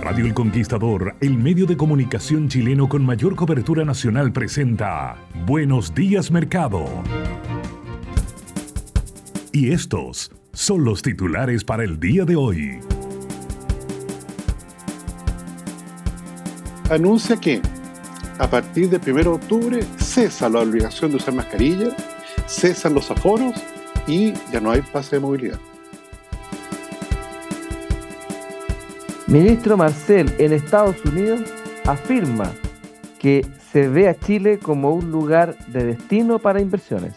Radio El Conquistador, el medio de comunicación chileno con mayor cobertura nacional, presenta Buenos días Mercado. Y estos son los titulares para el día de hoy. Anuncia que a partir del 1 de octubre cesa la obligación de usar mascarilla, cesan los aforos y ya no hay pase de movilidad. Ministro Marcel en Estados Unidos afirma que se ve a Chile como un lugar de destino para inversiones.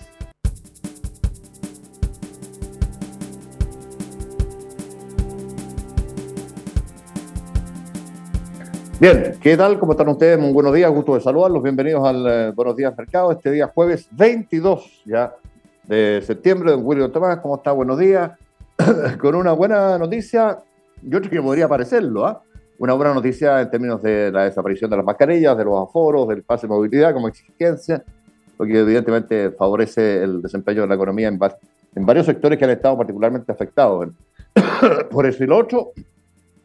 Bien, ¿qué tal? ¿Cómo están ustedes? Muy buenos días, gusto de saludarlos. Bienvenidos al eh, Buenos Días Mercado, este día jueves 22 ya de septiembre. Don William Tomás, ¿cómo está? Buenos días. Con una buena noticia, yo creo que podría parecerlo, ¿ah? Una buena noticia en términos de la desaparición de las mascarillas, de los aforos, del pase de movilidad como exigencia, lo que evidentemente favorece el desempeño de la economía en, en varios sectores que han estado particularmente afectados. Por eso y lo otro,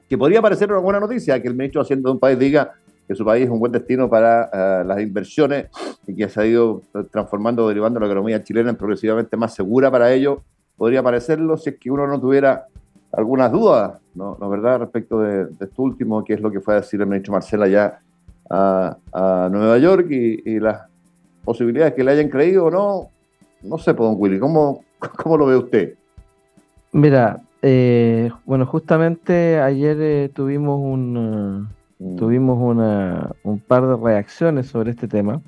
que podría parecer una buena noticia, que el ministro haciendo de un país diga que su país es un buen destino para uh, las inversiones y que se ha ido transformando, derivando la economía chilena en progresivamente más segura para ello, podría parecerlo si es que uno no tuviera algunas dudas, ¿no? ¿No verdad?, respecto de, de, esto último, que es lo que fue a decir el ministro Marcela ya a, a Nueva York y, y, las posibilidades que le hayan creído o no, no sé, pues, don Willy, ¿cómo, cómo lo ve usted? Mira, eh, bueno, justamente ayer eh, tuvimos un uh, mm. tuvimos una, un par de reacciones sobre este tema.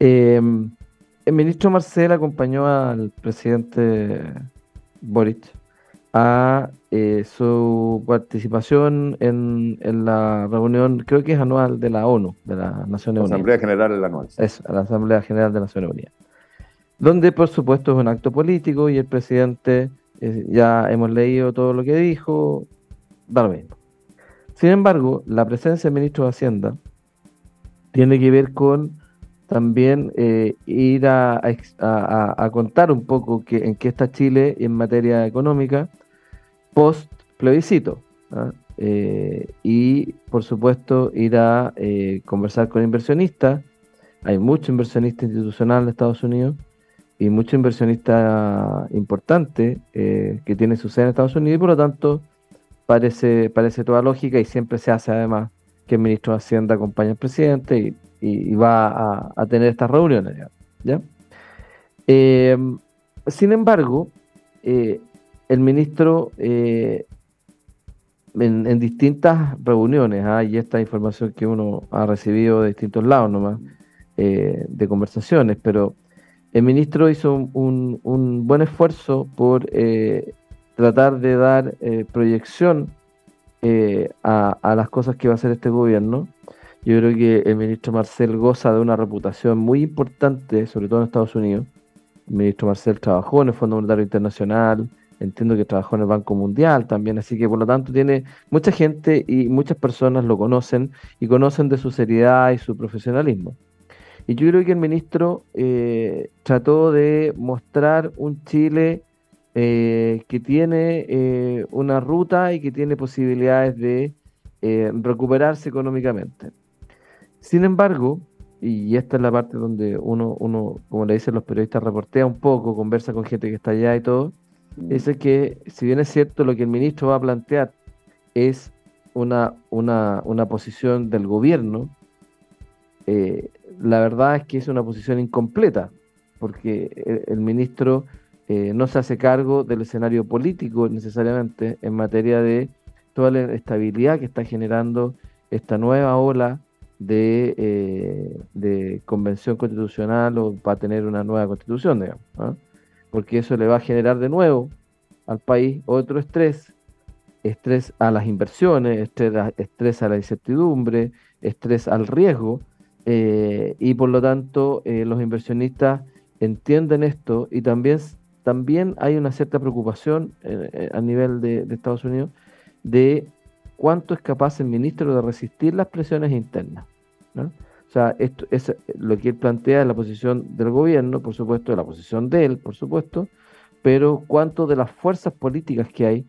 Eh, el ministro Marcel acompañó al presidente Boric a eh, su participación en, en, la reunión, creo que es anual de la ONU, de la Naciones Unidas. Asamblea General de la ONU. Es, la Asamblea General de las Naciones Unidas. Donde, por supuesto, es un acto político y el presidente, eh, ya hemos leído todo lo que dijo, da lo mismo. Sin embargo, la presencia del ministro de Hacienda tiene que ver con también eh, ir a, contar un poco que, en qué está Chile en materia económica post plebiscito. ¿ah? Eh, y por supuesto ir a eh, conversar con inversionistas. Hay mucho inversionista institucional en Estados Unidos y mucho inversionista importante que tiene su sede en Estados Unidos y por lo tanto parece, parece toda lógica y siempre se hace además que el ministro de Hacienda acompañe al presidente y, y, va a, tener estas reuniones. ¿ya? Eh, sin embargo, eh, el ministro eh, en, distintas reuniones, ¿ah? y esta información que uno ha recibido de distintos lados nomás, de conversaciones, pero el ministro hizo un, buen esfuerzo por tratar de dar proyección a, a, las cosas que va a hacer este gobierno. Yo creo que el ministro Marcel goza de una reputación muy importante, sobre todo en Estados Unidos. El ministro Marcel trabajó en el Fondo Monetario Internacional, entiendo que trabajó en el Banco Mundial también, así que por lo tanto tiene mucha gente y muchas personas lo conocen y conocen de su seriedad y su profesionalismo. Y yo creo que el ministro eh, trató de mostrar un Chile eh, que tiene eh, una ruta y que tiene posibilidades de recuperarse económicamente. Sin embargo, y esta es la parte donde uno, uno, como le dicen los periodistas, reportea un poco, conversa con gente que está allá y todo, mm. es que si bien es cierto lo que el ministro va a plantear es una, una, una posición del gobierno, eh, la verdad es que es una posición incompleta, porque el, ministro eh, no se hace cargo del escenario político necesariamente en materia de toda la estabilidad que está generando esta nueva ola de, eh, de convención constitucional o para tener una nueva constitución, digamos, ¿ah? porque eso le va a generar de nuevo al país otro estrés, estrés a las inversiones, estrés a, la incertidumbre, estrés al riesgo, eh, y por lo tanto eh, los inversionistas entienden esto y también, también hay una cierta preocupación a nivel de Estados Unidos de cuánto es capaz el ministro de resistir las presiones internas. O sea, esto es lo que él plantea es la posición del gobierno, por supuesto, la posición de él, por supuesto, pero cuánto de las fuerzas políticas que hay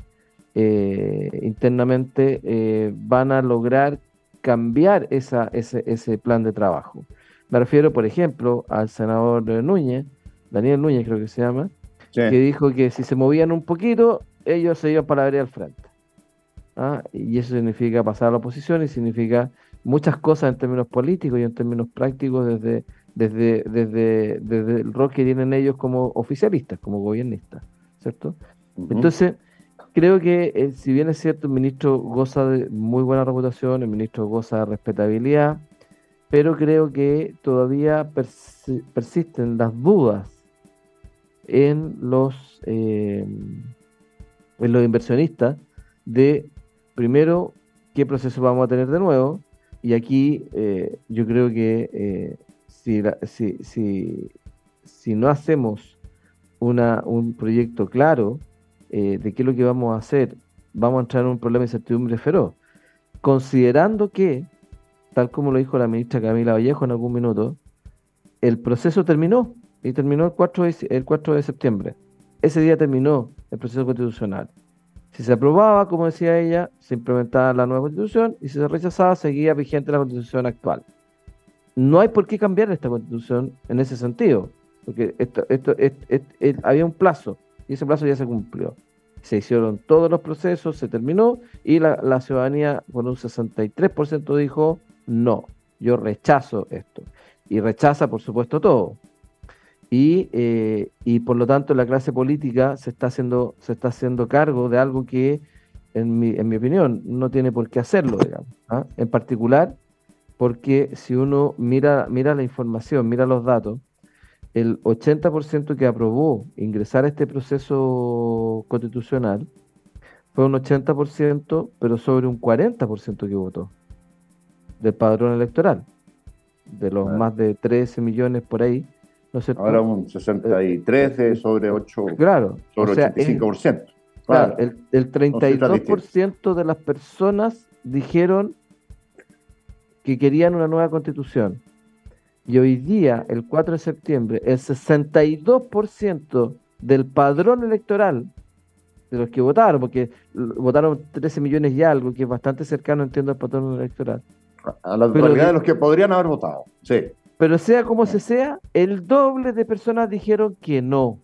eh, internamente eh, van a lograr cambiar esa, ese, ese plan de trabajo. Me refiero, por ejemplo, al senador Núñez, Daniel Núñez creo que se llama, que dijo que si se movían un poquito, ellos se iban para abrir al frente. ¿Ah? Y eso significa pasar a la oposición y significa muchas cosas en términos políticos y en términos prácticos desde, desde, desde, desde el rol que tienen ellos como oficialistas, como gobiernistas, ¿cierto? Entonces, creo que eh, si bien es cierto, el ministro goza de muy buena reputación, el ministro goza de respetabilidad, pero creo que todavía persisten las dudas en los, eh, en los inversionistas de, primero, qué proceso vamos a tener de nuevo, y aquí eh, yo creo que eh, si, no hacemos un proyecto claro eh, de qué es lo que vamos a hacer, vamos a entrar en un problema de incertidumbre feroz. Considerando que, tal como lo dijo la ministra Camila Vallejo en algún minuto, el proceso terminó y terminó el 4 el 4 de septiembre. Ese día terminó el proceso constitucional. Si se aprobaba, como decía ella, se implementaba la nueva constitución y si se rechazaba, seguía vigente la constitución actual. No hay por qué cambiar esta constitución en ese sentido, porque esto, esto, había un plazo y ese plazo ya se cumplió. Se hicieron todos los procesos, se terminó y la, la ciudadanía con un 63% dijo no, yo rechazo esto. Y rechaza, por supuesto, todo y, eh, y por lo tanto la clase política se está haciendo, se está haciendo cargo de algo que, en mi, en mi opinión, no tiene por qué hacerlo, digamos. ¿ah? En particular, porque si uno mira, mira la información, mira los datos, el 80% que aprobó ingresar a este proceso constitucional fue un 80%, pero sobre un 40% que votó del padrón electoral. De los más de 13 millones por ahí, Ahora un 63 sobre 8, claro, sobre 85%. Claro, el, el 32% de las personas dijeron que querían una nueva constitución. Y hoy día, el 4 de septiembre, el 62% del padrón electoral de los que votaron, porque votaron 13 millones y algo, que es bastante cercano, entiendo, al padrón electoral. A la totalidad de los que podrían haber votado, sí. Pero sea como se sea, el doble de personas dijeron que no.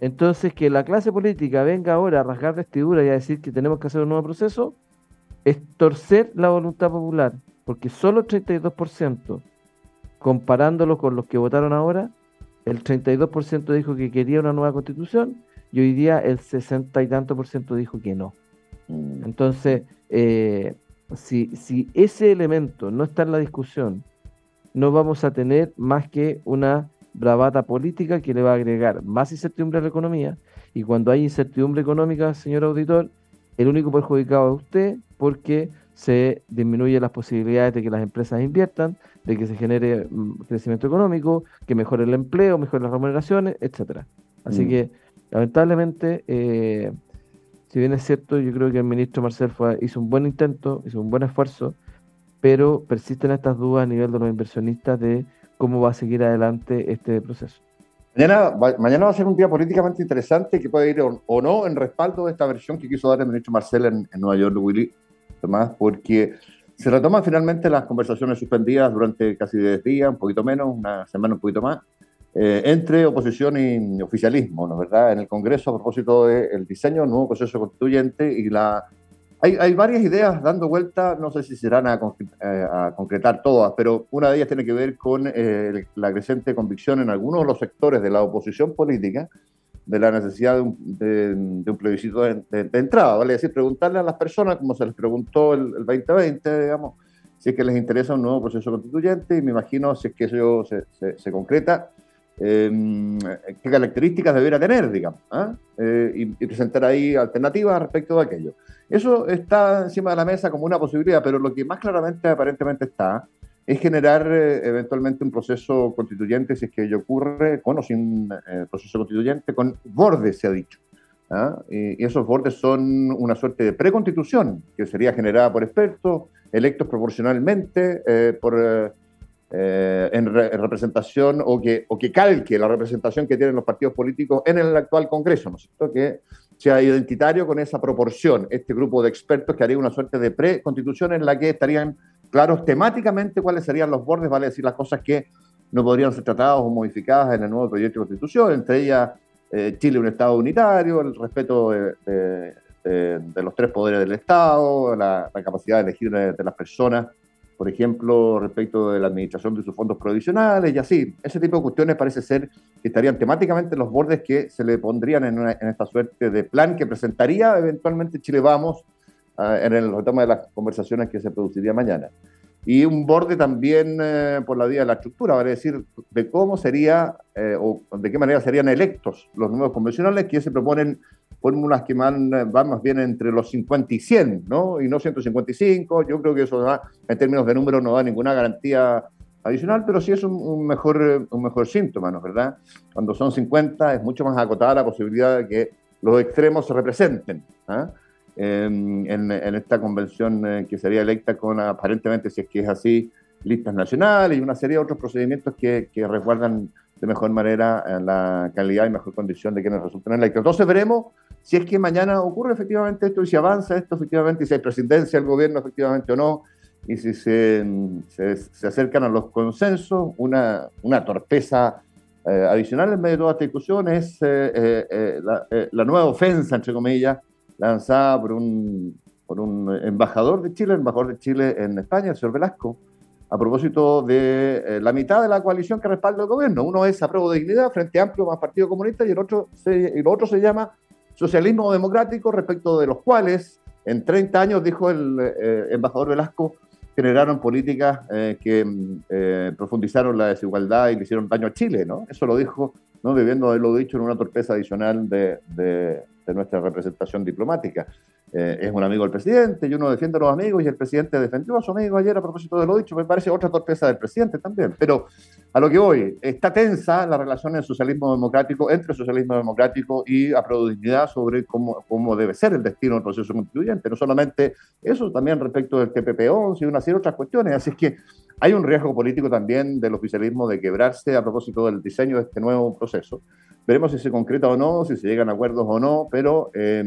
Entonces, que la clase política venga ahora a rasgar vestidura y a decir que tenemos que hacer un nuevo proceso, es torcer la voluntad popular, porque solo el 32%, comparándolo con los que votaron ahora, el 32% dijo que quería una nueva constitución y hoy día el 60 y tanto por ciento dijo que no. Mm. Entonces, eh, si, si ese elemento no está en la discusión, no vamos a tener más que una bravata política que le va a agregar más incertidumbre a la economía. Y cuando hay incertidumbre económica, señor auditor, el único perjudicado es usted porque se disminuyen las posibilidades de que las empresas inviertan, de que se genere mm, crecimiento económico, que mejore el empleo, mejore las remuneraciones, etcétera. Así mm. que, lamentablemente, eh, si bien es cierto, yo creo que el ministro Marcel fue, hizo un buen intento, hizo un buen esfuerzo, pero persisten estas dudas a nivel de los inversionistas de cómo va a seguir adelante este proceso. Mañana va, mañana va a ser un día políticamente interesante que puede ir o, no en respaldo de esta versión que quiso dar el ministro Marcel en, Nueva York, Willy, además, porque Se retoman finalmente las conversaciones suspendidas durante casi 10 días, un poquito menos, una semana un poquito más, eh, entre oposición y oficialismo, ¿no es verdad? En el Congreso a propósito del diseño del nuevo proceso constituyente y la... Hay, hay varias ideas dando vuelta, no sé si serán a, eh, a, concretar todas, pero una de ellas tiene que ver con eh, la creciente convicción en algunos de los sectores de la oposición política de la necesidad de un, de, un plebiscito de, entrada, ¿vale? Es decir, preguntarle a las personas, como se les preguntó el, el 2020, digamos, si es que les interesa un nuevo proceso constituyente, y me imagino si es que eso se, concreta, qué características debería tener, digamos, ¿eh? Eh, y, presentar ahí alternativas respecto de aquello. Eso está encima de la mesa como una posibilidad, pero lo que más claramente aparentemente está es generar eh, eventualmente un proceso constituyente, si es que ello ocurre, con o sin eh, proceso constituyente, con bordes, se ha dicho. ¿ah? Y, y, esos bordes son una suerte de preconstitución que sería generada por expertos, electos proporcionalmente, eh, por, eh, en, re, en, representación o que, o que calque la representación que tienen los partidos políticos en el actual Congreso, ¿no es cierto? Que sea identitario con esa proporción, este grupo de expertos que haría una suerte de preconstitución en la que estarían claros temáticamente cuáles serían los bordes, vale decir las cosas que no podrían ser tratadas o modificadas en el nuevo proyecto de constitución, entre ellas eh, Chile un Estado unitario, el respeto de, de, de, de los tres poderes del Estado, la capacidad de elegir de, las personas, por ejemplo, respecto de la administración de sus fondos provisionales y así. Ese tipo de cuestiones parece ser que estarían temáticamente en los bordes que se le pondrían en, una, esta suerte de plan que presentaría eventualmente Chile Vamos en el retoma de las conversaciones que se produciría mañana. Y un borde también eh, por la vía de la estructura, vale decir, de cómo sería eh, o de qué manera serían electos los nuevos convencionales que se proponen fórmulas que van, van, más bien entre los 50 y 100, ¿no? Y no 155. Yo creo que eso da, en términos de números no da ninguna garantía adicional, pero sí es un, un, mejor, un mejor síntoma, ¿no verdad? Cuando son 50 es mucho más acotada la posibilidad de que los extremos se representen. ¿eh? en, en, esta convención eh, que sería electa con aparentemente, si es que es así, listas nacionales y una serie de otros procedimientos que, que resguardan de mejor manera eh, la calidad y mejor condición de quienes resulten electos. Entonces veremos si es que mañana ocurre efectivamente esto y si avanza esto efectivamente y si hay presidencia del gobierno efectivamente o no y si se, se, se acercan a los consensos, una, una torpeza eh, adicional en medio de toda esta discusión es eh, eh, la, nueva ofensa, entre comillas, lanzada por un, por un embajador de Chile, embajador de Chile en España, el señor Velasco, a propósito de la mitad de la coalición que respalda el gobierno. Uno es Apruebo de Dignidad, Frente Amplio más Partido Comunista, y el otro, se, el otro se llama Socialismo Democrático, respecto de los cuales en 30 años, dijo el eh, embajador Velasco, generaron políticas eh, que eh, profundizaron la desigualdad y le hicieron daño a Chile, ¿no? Eso lo dijo, ¿no? Debiendo haberlo dicho en una torpeza adicional de, de nuestra representación diplomática. Eh, es un amigo del presidente y uno defiende a los amigos y el presidente defendió a su amigo ayer a propósito de lo dicho. Me parece otra torpeza del presidente también. Pero a lo que voy, está tensa la relación del socialismo democrático, entre socialismo democrático y a dignidad sobre cómo, cómo debe ser el destino del proceso constituyente. No solamente eso, también respecto del TPP-11 y una serie de otras cuestiones. Así es que hay un riesgo político también del oficialismo de quebrarse a propósito del diseño de este nuevo proceso. Veremos si se concreta o no, si se llegan a acuerdos o no, pero, eh,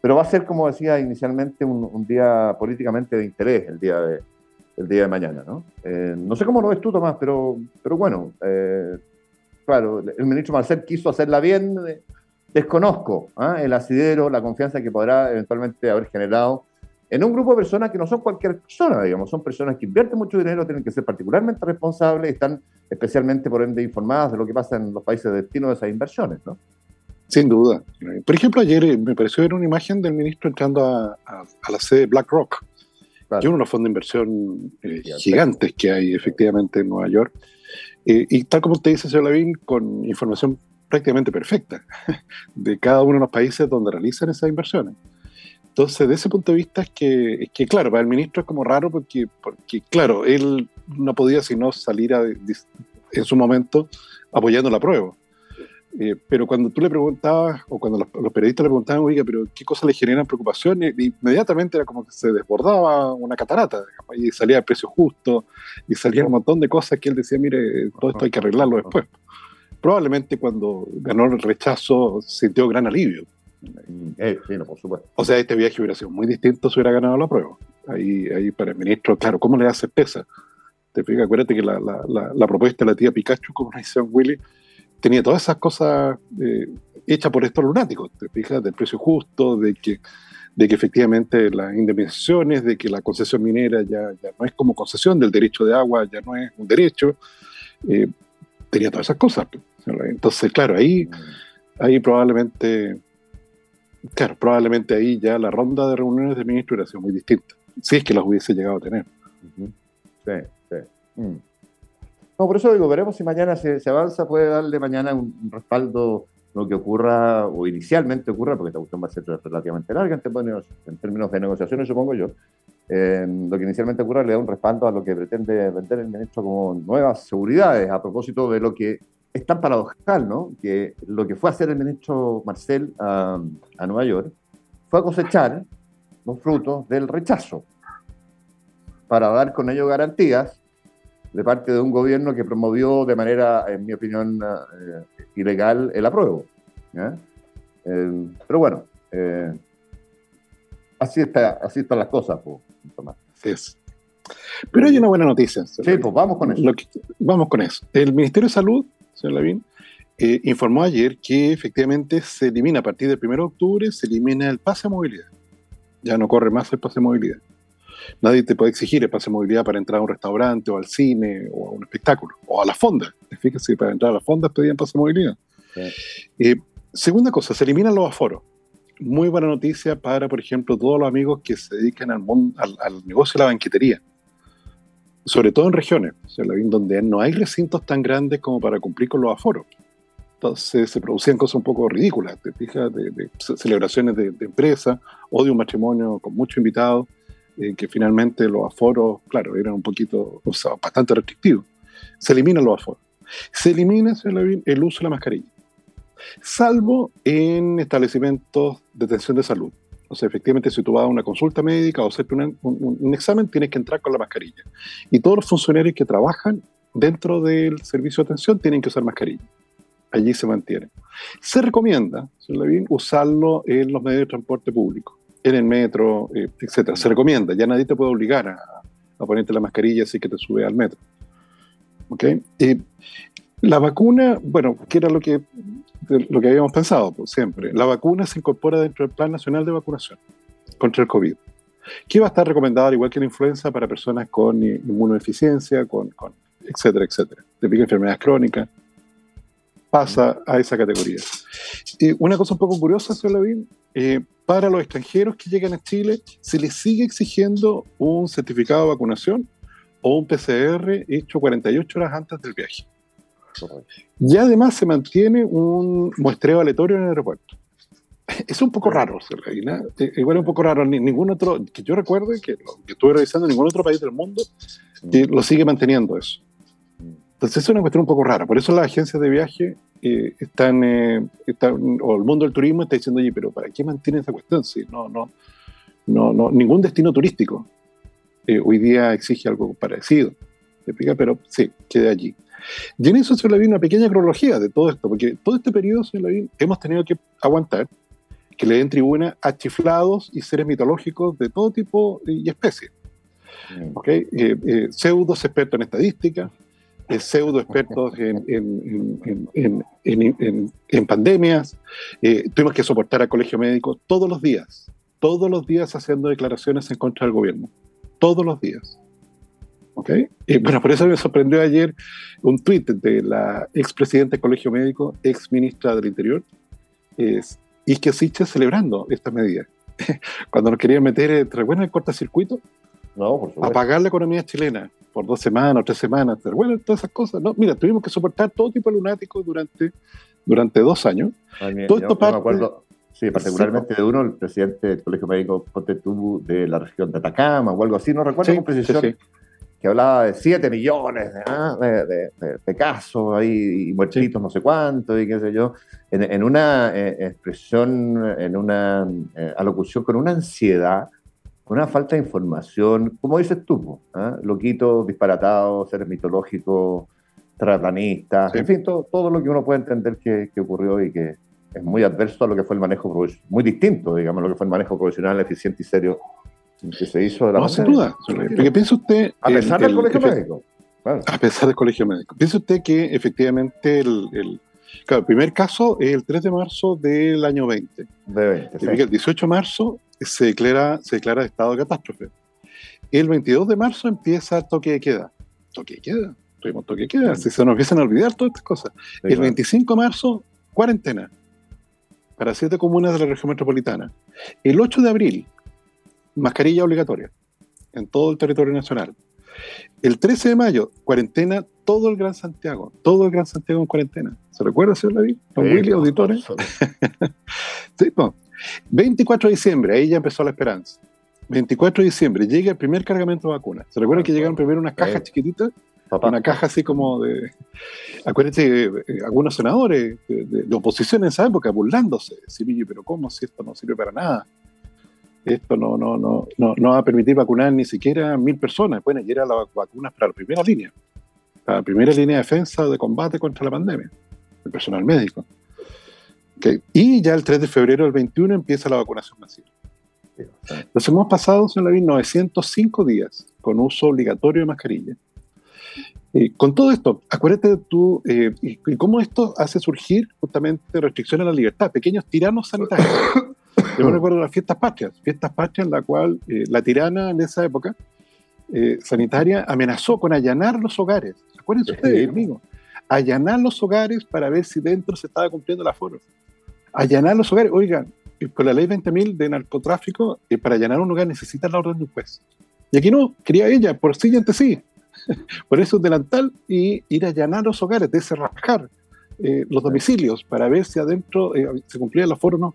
pero va a ser, como decía inicialmente, un, un, día políticamente de interés el día de, el día de mañana. ¿no? Eh, no sé cómo lo ves tú, Tomás, pero, pero bueno, eh, claro, el ministro Marcel quiso hacerla bien. Desconozco ¿eh? el asidero, la confianza que podrá eventualmente haber generado en un grupo de personas que no son cualquier persona, digamos, son personas que invierten mucho dinero, tienen que ser particularmente responsables y están especialmente, por ende, informadas de lo que pasa en los países de destino de esas inversiones, ¿no? Sin duda. Por ejemplo, ayer eh, me pareció ver una imagen del ministro entrando a, a, a la sede de BlackRock, claro. que es uno de los fondos de inversión eh, gigantes que hay efectivamente en Nueva York. Eh, y tal como usted dice, señor Lavín, con información prácticamente perfecta de cada uno de los países donde realizan esas inversiones. Entonces, de ese punto de vista es que, es que, claro, para el ministro es como raro porque, porque claro, él no podía sino salir a, en su momento apoyando la prueba. Eh, pero cuando tú le preguntabas, o cuando los, los, periodistas le preguntaban, oiga, pero ¿qué cosas le generan preocupación? Inmediatamente era como que se desbordaba una catarata, y salía el precio justo, y salía un montón de cosas que él decía, mire, todo esto hay que arreglarlo después. Probablemente cuando ganó el rechazo sintió gran alivio Eh, sí, no, por supuesto. O sea, este viaje hubiera sido muy distinto si hubiera ganado la prueba. Ahí, ahí para el ministro, claro, ¿cómo le da certeza? Te fijas, acuérdate que la, la, la, propuesta de la tía Pikachu, como dice Willy, tenía todas esas cosas eh, hechas por estos lunáticos, te fijas, del precio justo, de que, de que efectivamente las indemnizaciones, de que la concesión minera ya, ya no es como concesión del derecho de agua, ya no es un derecho, eh, tenía todas esas cosas. Entonces, claro, ahí, ahí probablemente, claro, probablemente ahí ya la ronda de reuniones de ministros hubiera sido muy distinta, si es que las hubiese llegado a tener. Sí, sí. Mm. No, por eso digo, veremos si mañana se, avanza, puede darle mañana un, respaldo lo que ocurra, o inicialmente ocurra, porque esta cuestión va a ser relativamente larga en términos, en términos de negociaciones, supongo yo. lo que inicialmente ocurra le da un respaldo a lo que pretende vender el ministro como nuevas seguridades, a propósito de lo que es tan paradojal, ¿no? Que lo que fue a hacer el ministro Marcel a, a Nueva York fue a cosechar los frutos del rechazo para dar con ello garantías de parte de un gobierno que promovió de manera, en mi opinión, eh, ilegal el apruebo. Eh, pero bueno, eh, así, está, así están las cosas, pues, Tomás. Pero hay una buena noticia. Sí, pues vamos con eso. vamos con eso. El Ministerio de Salud, señor Lavín, informó ayer que efectivamente se elimina a partir del 1 de octubre, se elimina el pase de movilidad. Ya no corre más el pase de movilidad. Nadie te puede exigir el pase de movilidad para entrar a un restaurante o al cine o a un espectáculo o a la fonda. Fíjese, para entrar a las fondas pedían pase de movilidad. Eh, segunda cosa, se eliminan los aforos. Muy buena noticia para, por ejemplo, todos los amigos que se dedican al, al, negocio de la banquetería. Sobre todo en regiones, donde no hay recintos tan grandes como para cumplir con los aforos. Entonces se producían cosas un poco ridículas, te fijas, de, celebraciones de, de empresa o de un matrimonio con muchos invitados que finalmente los aforos, claro, eran un poquito, o sea, bastante restrictivos. Se eliminan los aforos. Se elimina el uso de la mascarilla, salvo en establecimientos de atención de salud. O sea, efectivamente, si tú vas a una consulta médica o hacerte un, un, examen, tienes que entrar con la mascarilla. Y todos los funcionarios que trabajan dentro del servicio de atención tienen que usar mascarilla. Allí se mantiene. Se recomienda, señor Levin, usarlo en los medios de transporte público en el metro, eh, etcétera. Se recomienda, ya nadie te puede obligar a, ponerte la mascarilla así que te sube al metro. ¿Ok? la vacuna, bueno, que era lo que, lo que habíamos pensado pues, siempre, la vacuna se incorpora dentro del Plan Nacional de Vacunación contra el COVID, que va a estar recomendada, igual que la influenza, para personas con inmunodeficiencia, con, con etcétera, etcétera, de pica enfermedades crónicas, pasa a esa categoría. Y una cosa un poco curiosa, señor Lavín, eh, para los extranjeros que llegan a Chile, se les sigue exigiendo un certificado de vacunación o un PCR hecho 48 horas antes del viaje. Y además se mantiene un muestreo aleatorio en el aeropuerto. Es un poco raro, eh, igual es un poco raro. Ningún otro, que yo recuerde, que, lo, que estuve revisando, ningún otro país del mundo mm. lo sigue manteniendo eso. Entonces es una cuestión un poco rara. Por eso las agencias de viaje eh, están, eh, están, o el mundo del turismo está diciendo, oye, pero ¿para qué mantiene esa cuestión? Sí, no, no, no, no, ningún destino turístico eh, hoy día exige algo parecido. ¿Te explica? Pero sí, quede allí. Y en eso se le una pequeña cronología de todo esto, porque todo este periodo, señor Lavín, hemos tenido que aguantar que le den tribuna a chiflados y seres mitológicos de todo tipo y especie. Mm. ¿Okay? pseudos expertos en estadística, pseudo expertos en, en, pandemias. Eh, tuvimos que soportar al colegio médico todos los días, todos los días haciendo declaraciones en contra del gobierno, todos los días. ¿Ok? bueno, por eso me sorprendió ayer un tuit de la expresidenta del colegio médico, ex ministra del Interior, es Isquia celebrando esta medida. Cuando nos querían meter, entre bueno, el cortocircuito, no, apagar la economía chilena por dos semanas o tres semanas, pero bueno, todas esas cosas. No, mira, tuvimos que soportar todo tipo de lunáticos durante, durante dos años. todo esto me acuerdo, sí, particularmente de uno, el presidente del Colegio Médico Potetú de la región de Atacama o algo así, no recuerdo con precisión, que hablaba de 7 millones ah, de, de, casos ahí, y muertitos no sé cuánto, y qué sé yo, en, una eh, expresión, en una eh, alocución con una ansiedad una falta de información, como dices tú, ¿eh? loquitos, disparatados, seres mitológicos, tratanistas, en fin, todo, todo, lo que uno puede entender que, ocurrió y que, es muy adverso a lo que fue el manejo muy distinto, digamos, lo que fue el manejo profesional, eficiente y serio que se hizo de la No, sin duda. Porque piensa usted. A pesar del colegio médico. A pesar del colegio médico. Piensa usted que efectivamente el, claro, el primer caso es el 3 de marzo del año 20. De 20 El 18 de marzo se declara, se declara estado de catástrofe. El 22 de marzo empieza el toque de queda. Toque de queda. Tuvimos toque de queda. Si se nos empiezan a olvidar todas estas cosas. el 25 de marzo, cuarentena. Para siete comunas de la región metropolitana. El 8 de abril, mascarilla obligatoria en todo el territorio nacional. El 13 de mayo, cuarentena todo el Gran Santiago, todo el Gran Santiago en cuarentena. ¿Se recuerda, señor David? Don Willy, auditores. sí, 24 de diciembre, ahí ya empezó la esperanza. 24 de diciembre, llega el primer cargamento de vacunas. ¿Se recuerda que llegaron primero unas cajas chiquititas? Una caja así como de. Acuérdense, eh, algunos senadores de, oposición en esa época burlándose. Sí, pero ¿cómo si esto no sirve para nada? Esto no, no, no, no, no va a permitir vacunar ni siquiera mil personas. Bueno, y era las vacunas para la primera línea, para la primera línea de defensa de combate contra la pandemia, el personal médico. Y ya el 3 de febrero del 21 empieza la vacunación masiva. Entonces hemos pasado, señor Lavín, 905 días con uso obligatorio de mascarilla. Con todo esto, acuérdate tú, eh, y, cómo esto hace surgir justamente restricciones a la libertad, pequeños tiranos sanitarios. Yo me recuerdo las fiestas patrias, fiestas patrias en la cual eh, la tirana en esa época eh, sanitaria amenazó con allanar los hogares. Acuérdense ustedes, amigo. Allanar los hogares para ver si dentro se estaba cumpliendo el aforo. Allanar los hogares, oigan, con la ley 20.000 de narcotráfico, eh, para allanar un hogar necesita la orden de un juez. Y aquí no, quería ella, por sí y sí. por eso delantal y ir a allanar los hogares, descerrajar eh, los domicilios para ver si adentro se cumplía el aforo o no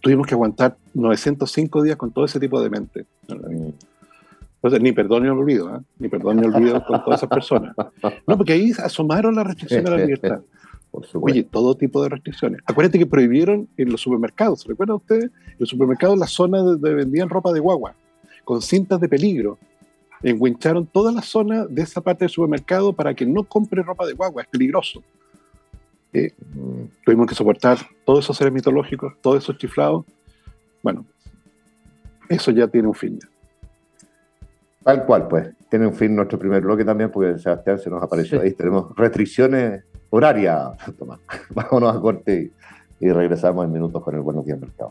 tuvimos que aguantar 905 días con todo ese tipo de mente. Entonces, ni perdón ni olvido, ¿eh? ni perdón ni olvido con todas esas personas. No, porque ahí asomaron las restricciones a la libertad. Oye, todo tipo de restricciones. Acuérdate que prohibieron en los supermercados, ¿se recuerda usted? En los supermercados, la zona donde vendían ropa de guagua, con cintas de peligro. Enguincharon toda la zona de esa parte del supermercado para que no compre ropa de guagua, es peligroso. Eh, tuvimos que soportar todos esos seres mitológicos, todos esos chiflados. Bueno, eso ya tiene un fin. Tal cual, pues. Tiene un fin nuestro primer bloque también, porque Sebastián se nos apareció ahí. Tenemos restricciones horarias, Tomás. Vámonos a corte y, y regresamos en minutos con el Buenos Días Mercado.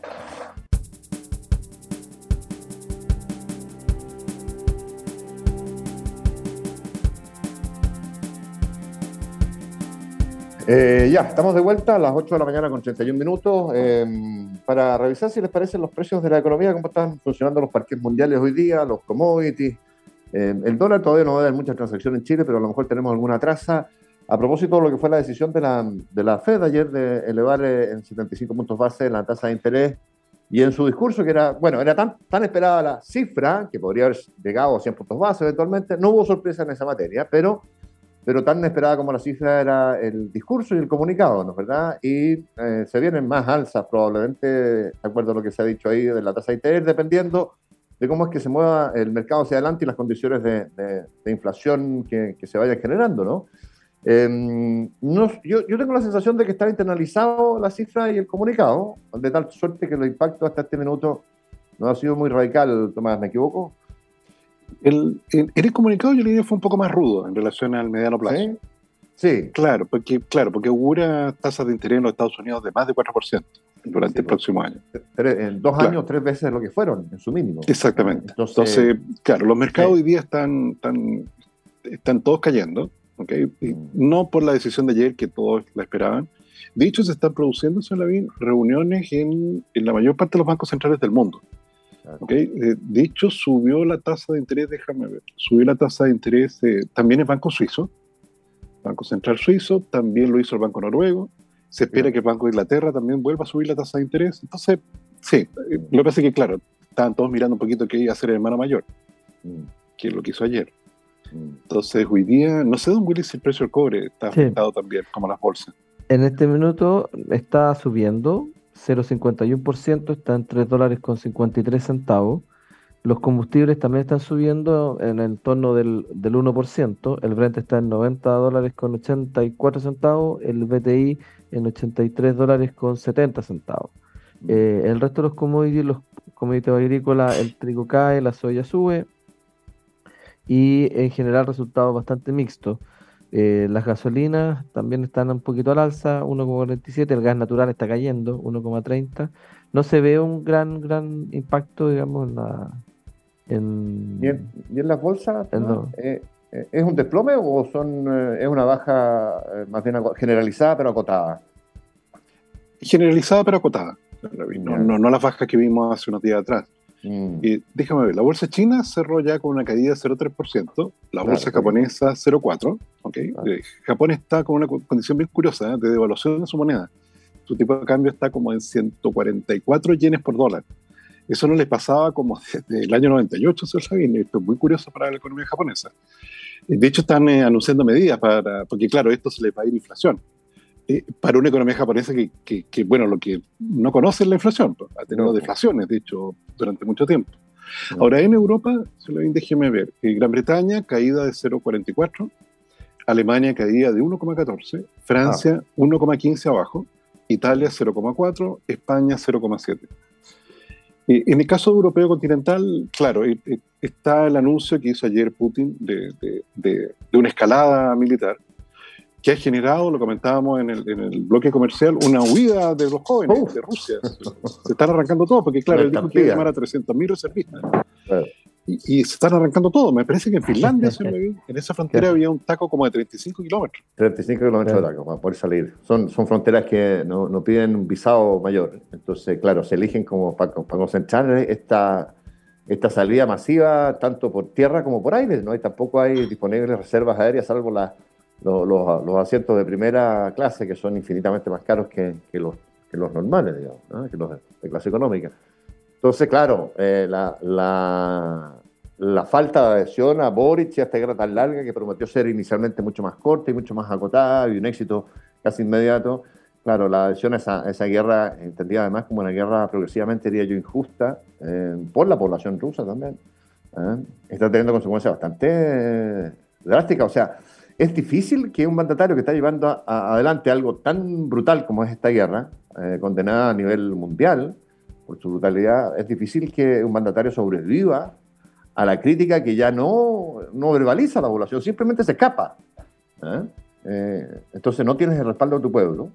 Eh, ya, estamos de vuelta a las 8 de la mañana con 31 minutos em, para revisar si les parecen los precios de la economía, cómo están funcionando los parques mundiales hoy día, los commodities. Em, el dólar todavía no va a dar muchas transacciones en Chile, pero a lo mejor tenemos alguna traza. A propósito de lo que fue la decisión de la, de la Fed ayer de elevar eh, en 75 puntos base la tasa de interés y en su discurso, que era, bueno, era tan, tan esperada la cifra, que podría haber llegado a 100 puntos base eventualmente, no hubo sorpresa en esa materia, pero pero tan esperada como la cifra era el discurso y el comunicado, ¿no es verdad? Y eh, se vienen más alzas probablemente, de acuerdo a lo que se ha dicho ahí de la tasa de interés, dependiendo de cómo es que se mueva el mercado hacia adelante y las condiciones de, de, inflación que, que, se vayan generando, ¿no? Em, no yo, yo, tengo la sensación de que está internalizado la cifra y el comunicado, de tal suerte que los impactos hasta este minuto no ha sido muy radical, Tomás, ¿me equivoco? El, el, comunicado yo le diría fue un poco más rudo en relación al mediano plazo. Sí. Claro, porque, claro, porque augura tasas de interés en los Estados Unidos de más de 4% durante el próximo año. en dos años, tres veces lo que fueron, en su mínimo. Exactamente. Entonces, claro, los mercados hoy día están, están, están todos cayendo, ¿okay? Mm. no por la decisión de ayer que todos la esperaban. De hecho, se están produciendo, Lavín, reuniones en, en la mayor parte de los bancos centrales del mundo. Okay. de hecho, subió la tasa de interés, déjame ver, subió la tasa de interés, también el Banco Suizo, Banco Central Suizo, también lo hizo el Banco Noruego, se espera que el Banco de Inglaterra también vuelva a subir la tasa de interés. Entonces, sí, eh, lo que pasa es que, claro, estaban todos mirando un poquito qué iba a hacer el hermano mayor, mm. que es lo que hizo ayer. Mm. Entonces, hoy día, no sé, don Willy, si el precio del cobre está afectado también, como las bolsas. En este minuto está subiendo, 0,51% está en 3 dólares con 53 centavos. Los combustibles también están subiendo en el entorno del, del 1%. El Brent está en 90 dólares con 84 centavos, el BTI en 83 dólares con 70 centavos. Mm. Eh, el resto de los commodities, los commodities agrícolas, el trigo cae, la soya sube y en general resultados bastante mixtos. Eh, las gasolinas también están un poquito al alza, 1,47, el gas natural está cayendo, 1,30. No se ve un gran gran impacto, digamos, en la, en, ¿Y, en, las bolsas? Eh, eh, ¿Es un desplome o son, eh, es una baja más bien generalizada pero acotada? Generalizada pero acotada. No, no, las bajas que vimos hace unos días atrás. Mm. Y déjame ver, la bolsa china cerró ya con una caída de 0,3%, la bolsa japonesa 0,4%. ¿okay? Japón está con una condición bien curiosa de devaluación de su moneda. Su tipo de cambio está como en 144 yenes por dólar. Eso no les pasaba como desde el año 98, señor Sabine. Esto es muy curioso para la economía japonesa. De hecho, están eh, anunciando medidas para, porque claro, esto se le va a ir inflación. Eh, para una economía japonesa que, que, bueno, lo que no conoce es la inflación, pues, ha tenido deflaciones, de hecho, durante mucho tiempo. Ahora, en Europa, déjeme ver, en Gran Bretaña, caída de 0,44, Alemania, caída de 1,14, Francia, 1,15 ah. abajo, Italia, 0,4, España, 0,7. En el caso europeo continental, claro, eh, eh, está el anuncio que hizo ayer Putin de, una escalada militar que ha generado, lo comentábamos en el, bloque comercial, una huida de los jóvenes de Rusia. Se están arrancando todo, porque claro, él dijo que iba a llamar a 300.000 reservistas y, se están arrancando todo. Me parece que en Finlandia, en esa frontera había un taco como de 35 kilómetros. 35 kilómetros de taco para poder salir. Son, son fronteras que no, no, piden un visado mayor. Entonces, claro, se eligen como para, concentrar esta, esta salida masiva, tanto por tierra como por aire. ¿no? Y tampoco hay disponibles reservas aéreas, salvo los, los, asientos de primera clase, que son infinitamente más caros que, que los, que los normales, digamos, que los de clase económica. Entonces, claro, eh, la, la, falta de adhesión a Boric y a esta guerra tan larga que prometió ser inicialmente mucho más corta y mucho más acotada y un éxito casi inmediato, claro, la adhesión a esa, esa guerra, entendida además como una guerra progresivamente, diría yo, injusta eh, por la población rusa también, ¿eh? está teniendo consecuencias bastante drásticas. O sea, es difícil que un mandatario que está llevando adelante algo tan brutal como es esta guerra, condenada a nivel mundial, por su brutalidad, es difícil que un mandatario sobreviva a la crítica que ya no, no verbaliza la población, simplemente se escapa. ¿eh? Eh, entonces no tienes el respaldo de tu pueblo,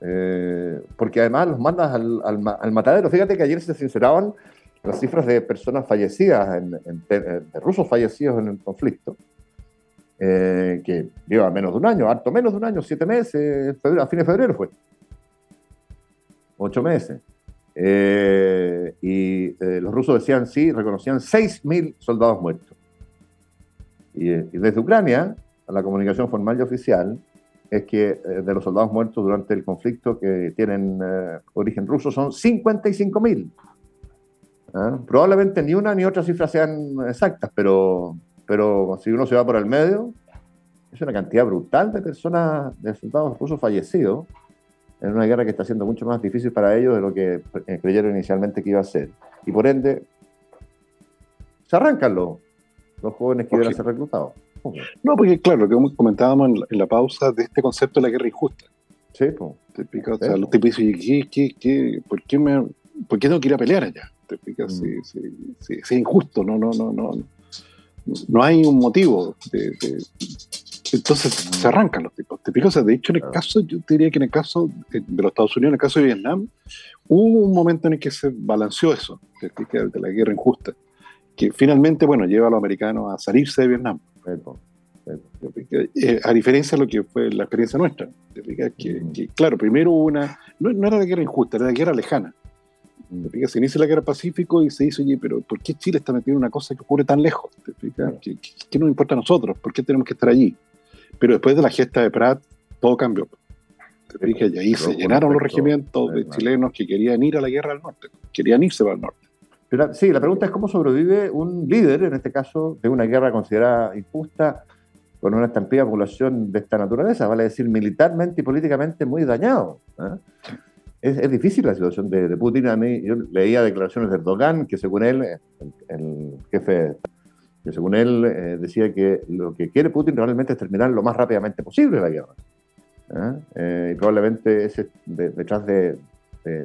eh, porque además los mandas al, al, matadero. Fíjate que ayer se sinceraban las cifras de personas fallecidas, en, de rusos fallecidos en el conflicto, que lleva menos de un año, harto menos de un año, siete meses, a fines de febrero fue. Ocho meses. Eh, y eh, los rusos decían sí, reconocían 6.000 soldados muertos. Y, eh, y, desde Ucrania, la comunicación formal y oficial es que de los soldados muertos durante el conflicto que tienen origen ruso son 55.000. ¿Ah? Probablemente ni una ni otra cifra sean exactas, pero, pero si uno se va por el medio, es una cantidad brutal de personas, de soldados rusos fallecidos en una guerra que está siendo mucho más difícil para ellos de lo que eh, creyeron inicialmente que iba a ser. Y por ende, se arrancan los, los jóvenes que iban a ser reclutados. No, porque claro, lo que comentábamos en la, pausa de este concepto de la guerra injusta. Sí, pues. O sea, los tipos dicen, ¿qué, qué, qué, por, qué me, ¿por qué tengo que ir a pelear allá? ¿Te explicas? Mm. Sí, es injusto, no, no, no, no. No hay un motivo de, entonces se arrancan los tipos. ¿Te fijas? de hecho, en el caso, yo diría que en el caso de los Estados Unidos, en el caso de Vietnam, hubo un momento en el que se balanceó eso, de la guerra injusta, que finalmente, bueno, lleva a los americanos a salirse de Vietnam. Eh, a diferencia de lo que fue la experiencia nuestra. Que, claro, primero una, no, era la guerra injusta, era la guerra lejana. Se inicia la guerra Pacífico y se dice, oye, pero ¿por qué Chile está metido en una cosa que ocurre tan lejos? ¿Qué, qué, nos importa a nosotros? ¿Por qué tenemos que estar allí? Pero después de la gesta de Prat, todo cambió. y ahí se llenaron los regimientos de chilenos que querían ir a la guerra al norte, querían irse para el norte. Pero, sí, la pregunta es cómo sobrevive un líder, en este caso, de una guerra considerada injusta, con una estampida población de esta naturaleza, vale decir, militarmente y políticamente muy dañado. ¿eh? Es, difícil la situación de, Putin. A mí, yo leía declaraciones de Erdogan, que según él, el, jefe, que según él eh, decía que lo que quiere Putin realmente es terminar lo más rápidamente posible la guerra. ¿eh? Eh, y probablemente ese, detrás de,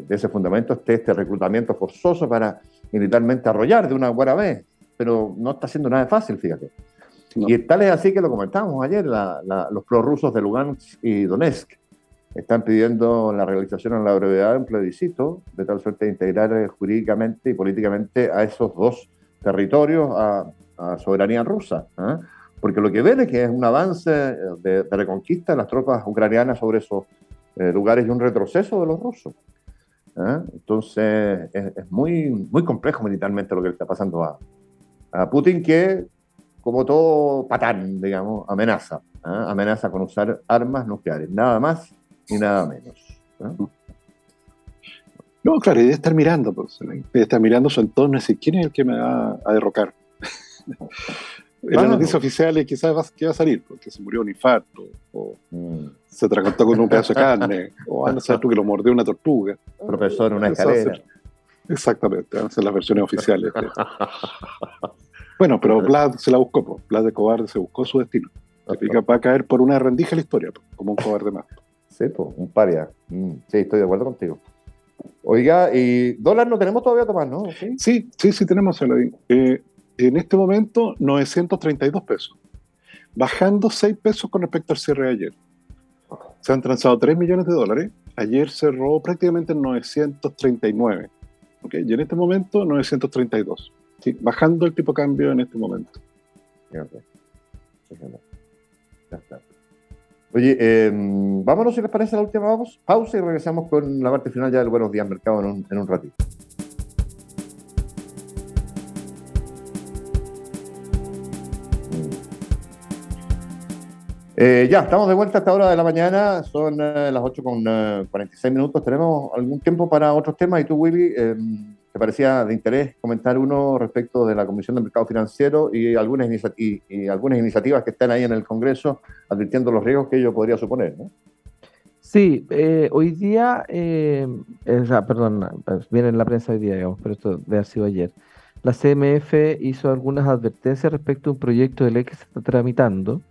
ese fundamento esté este reclutamiento forzoso para militarmente arrollar de una buena vez. Pero no está siendo nada fácil, fíjate. Y tal es así que lo comentábamos ayer, los prorrusos de Lugansk y Donetsk están pidiendo la realización en la brevedad de un plebiscito, de tal suerte de integrar eh, jurídicamente y políticamente a esos dos territorios a, soberanía rusa. ¿eh? Porque lo que ven es que es un avance de, reconquista de las tropas ucranianas sobre esos eh, lugares y un retroceso de los rusos. Entonces es, muy, muy complejo militarmente lo que está pasando a, a Putin, que como todo patán, digamos, amenaza. Amenaza con usar armas nucleares. Nada más ni nada menos. ¿no? claro, y debe estar mirando, pues, debe estar mirando su entorno y decir, ¿quién es el que me va a derrocar? en la noticia oficial es quizás va, que va a salir, porque se murió un infarto, o mm. se tragantó con un pedazo de carne, o anda a tú que lo mordió una tortuga. Profesor, una escalera. exactamente, van a ser las versiones oficiales. bueno, pero Vlad se la buscó, pues. Vlad de cobarde se buscó su destino. Va a caer por una rendija la historia, como un cobarde más. Sí, pues, un paria. Mm, sí, estoy de acuerdo contigo. Oiga, y dólar no tenemos todavía, Tomás, ¿no? Sí, sí, sí, tenemos, eh, en este momento, 932 pesos. Bajando 6 pesos con respecto al cierre de ayer. Se han transado 3 millones de dólares. Ayer cerró prácticamente en 939. ¿okay? Y en este momento, 932. Sí, bajando el tipo de cambio en este momento. Ya está. Oye, em, vámonos si les parece la última pausa y regresamos con la parte final ya del Buenos Días Mercado en un, en un ratito. Eh, ya, estamos de vuelta a esta hora de la mañana, son eh, las 8 con 46 eh, minutos. Tenemos algún tiempo para otros temas y tú, Willy, ¿te parecía de interés comentar uno respecto de la Comisión de Mercado Financiero y algunas, y, algunas iniciativas que están ahí en el Congreso advirtiendo los riesgos que ello podría suponer? ¿no? Sí, hoy día, perdón, viene en la prensa hoy día, digamos, pero esto debe haber sido ayer. La CMF hizo algunas advertencias respecto a un proyecto de ley que se está tramitando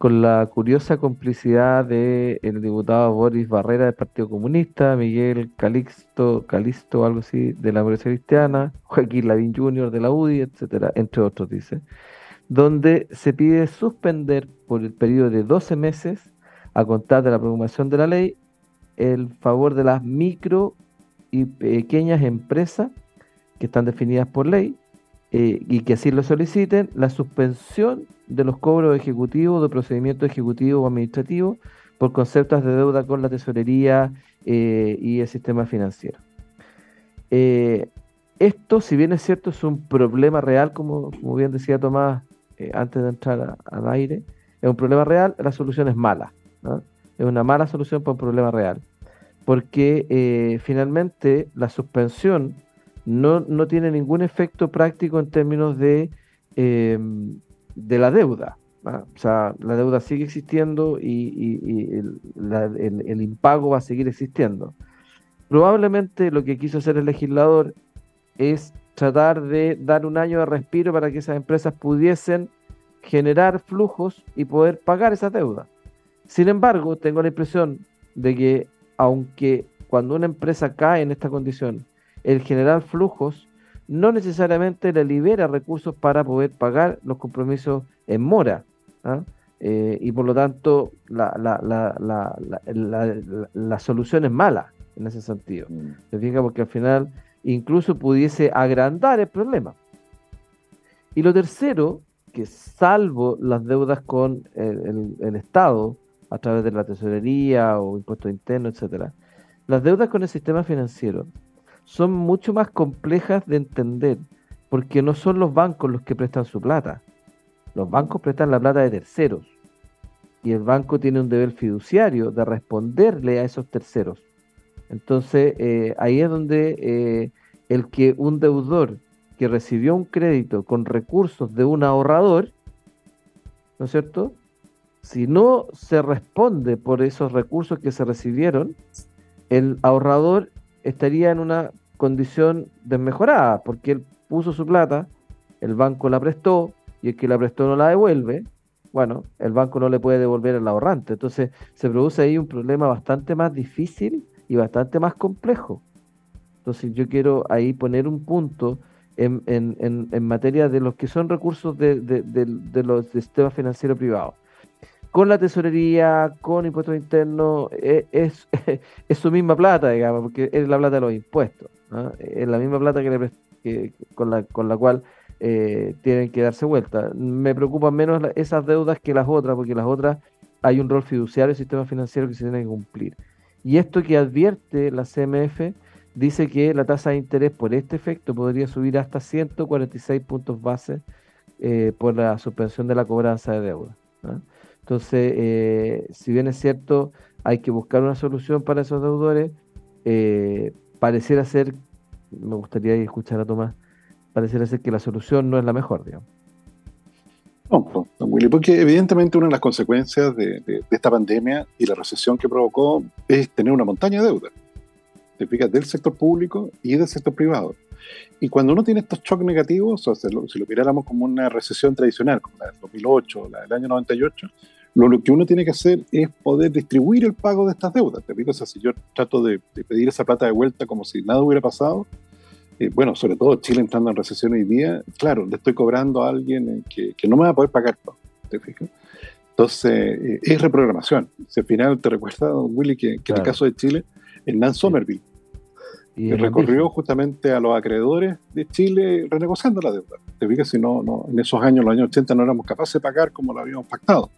con la curiosa complicidad del el diputado Boris Barrera del Partido Comunista, Miguel Calixto, Calisto, algo así, de la Universidad Cristiana, Joaquín Lavín Jr. de la UDI, etcétera, entre otros, dice, donde se pide suspender por el periodo de 12 meses, a contar de la promulgación de la ley, el favor de las micro y pequeñas empresas que están definidas por ley eh, y que así lo soliciten, la suspensión de los cobros ejecutivos, de procedimientos ejecutivos o administrativos por conceptos de deuda con la tesorería eh, y el sistema financiero. Eh, esto, si bien es cierto, es un problema real, como, bien decía Tomás antes de entrar al aire, es un problema real, la solución es mala. Es una mala solución para un problema real. Porque finalmente la suspensión no, no, tiene ningún efecto práctico en términos de de la deuda. ¿ah? O sea, la deuda sigue existiendo y, el, impago va a seguir existiendo. Probablemente lo que quiso hacer el legislador es tratar de dar un año de respiro para que esas empresas pudiesen generar flujos y poder pagar esa deuda. Sin embargo, tengo la impresión de que aunque cuando una empresa cae en esta condición, el generar flujos no necesariamente le libera recursos para poder pagar los compromisos en mora. ¿ah? Eh, y por lo tanto, la, la, solución es mala en ese sentido. Mm. ¿Se fija? Porque al final incluso pudiese agrandar el problema. Y lo tercero, que salvo las deudas con el, el Estado, a través de la tesorería o impuestos internos, etcétera, las deudas con el sistema financiero son mucho más complejas de entender, porque no son los bancos los que prestan su plata. Los bancos prestan la plata de terceros. Y el banco tiene un deber fiduciario de responderle a esos terceros. Entonces, eh, ahí es donde eh, el que un deudor que recibió un crédito con recursos de un ahorrador, ¿no es cierto? Si no se responde por esos recursos que se recibieron, el ahorrador estaría en una condición desmejorada, porque él puso su plata, el banco la prestó, y el que la prestó no la devuelve, bueno, el banco no le puede devolver al ahorrante. Entonces se produce ahí un problema bastante más difícil y bastante más complejo. Entonces yo quiero ahí poner un punto en, en, en, materia de los que son recursos de, de, los sistemas financieros privados. Con la tesorería, con impuestos internos, e, es, es, su misma plata, digamos, porque es la plata de los impuestos. Es la misma plata que, con, la, con la cual eh, tienen que darse vuelta. Me preocupan menos esas deudas que las otras, porque las otras hay un rol fiduciario del sistema financiero que se tiene que cumplir. Y esto que advierte la CMF dice que la tasa de interés por este efecto podría subir hasta 146 puntos base eh, por la suspensión de la cobranza de deuda. Entonces, eh, si bien es cierto, hay que buscar una solución para esos deudores, pareciera ser, me gustaría escuchar a Tomás, pareciera ser que la solución no es la mejor, digamos. No, no, Willy, porque evidentemente una de las consecuencias de, esta pandemia y la recesión que provocó es tener una montaña de deuda, te fijas, del sector público y del sector privado. Y cuando uno tiene estos shocks negativos, o sea, si lo miráramos como una recesión tradicional, como la del 2008, la del año 98, lo, que uno tiene que hacer es poder distribuir el pago de estas deudas. Te o sea, si yo trato de, de pedir esa plata de vuelta como si nada hubiera pasado, eh, bueno, sobre todo Chile entrando en recesión hoy día, claro, le estoy cobrando a alguien que, que no me va a poder pagar ¿te fijas? Entonces, eh, es reprogramación. Si al final te recuerda, Willy, que, en el caso de Chile, Nan Somerville y recorrió justamente a los acreedores de Chile renegociando la deuda. Te fijas, si no, no, en esos años, los años 80, no éramos capaces de pagar como lo habíamos pactado.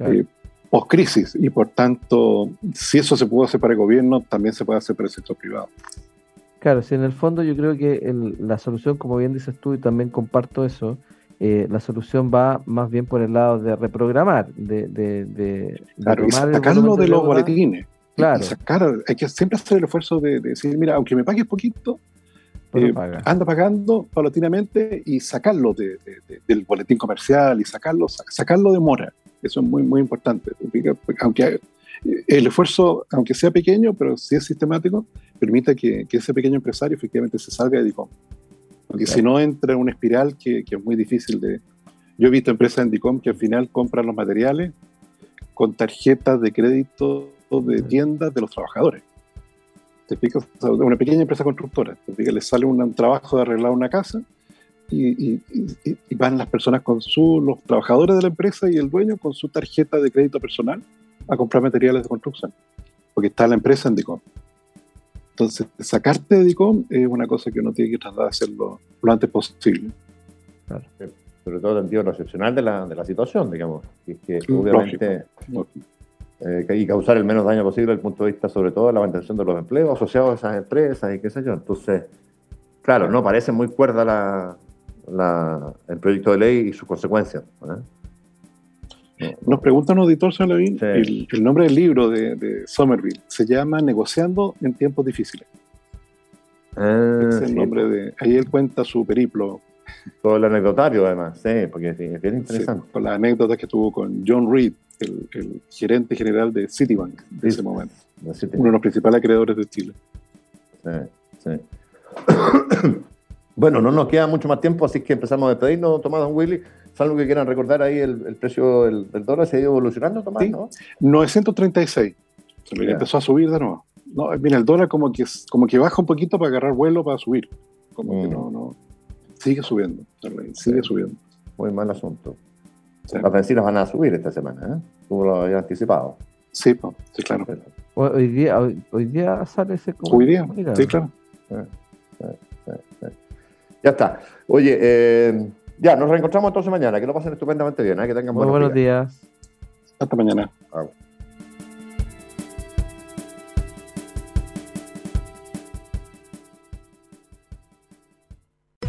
Eh, post crisis y por tanto, si eso se pudo hacer para el gobierno, también se puede hacer para el sector privado. Claro, si en el fondo yo creo que la solución, como bien dices tú, y también comparto eso, eh, la solución va más bien por el lado de reprogramar, de, de, de, claro, y sacarlo de los boletines. Claro. sacar, hay que siempre hacer el esfuerzo de, decir, mira, aunque me pagues poquito, eh, anda pagando paulatinamente y sacarlo del boletín comercial y sacarlo, sacarlo de mora. Eso es muy, muy importante. Aunque el esfuerzo, aunque sea pequeño, pero si es sistemático, permita que, ese pequeño empresario efectivamente se salga de DICOM. Porque si no entra en una espiral que, es muy difícil de... Yo he visto empresas en DICOM que al final compran los materiales con tarjetas de crédito de tiendas de los trabajadores. ¿Te explicas? una pequeña empresa constructora. ¿Te Le sale un, trabajo de arreglar una casa y, van las personas con su, los trabajadores de la empresa y el dueño con su tarjeta de crédito personal a comprar materiales de construcción, porque está la empresa en DICOM. Entonces, sacarte de DICOM es una cosa que uno tiene que tratar de hacerlo lo antes posible. Claro. Sobre todo en sentido excepcional de la, de la situación, digamos. Y que mm, obviamente eh, y causar el menos daño posible desde el punto de vista, sobre todo, de la mantención de los empleos asociados a esas empresas y qué sé yo. Entonces, claro, no parece muy cuerda la, la, el proyecto de ley y sus consecuencias. Nos pregunta un auditor, señor Levin, el, nombre del libro de, Somerville se llama Negociando en tiempos difíciles. Ah, es el nombre de. Ahí él cuenta su periplo. Todo el anecdotario, además, sí, porque es bien interesante. con las anécdotas que tuvo con John Reed, el, gerente general de Citibank de ese momento. Uno de los principales acreedores de Chile. Sí, sí. bueno, no nos queda mucho más tiempo, así que empezamos a despedirnos, Tomás Don Willy. ¿Salvo que quieran recordar ahí el, precio del, dólar? ¿Se ha ido evolucionando, Tomás? ¿no? 936. Se empezó a subir de nuevo. No, mira, el dólar como que, como que baja un poquito para agarrar vuelo para subir. Como que mm. no, no. Sigue subiendo. Sigue subiendo. Muy mal asunto. Las bencinas van a subir esta semana, ¿eh? Tú lo habías anticipado. Sí, sí, claro. Hoy día, hoy, día sale ese Hoy día, sí, claro. Ya está. Oye, eh, ya, nos reencontramos entonces mañana. Que lo pasen estupendamente bien. ¿eh? Que tengan buenos, buenos días. Hasta mañana.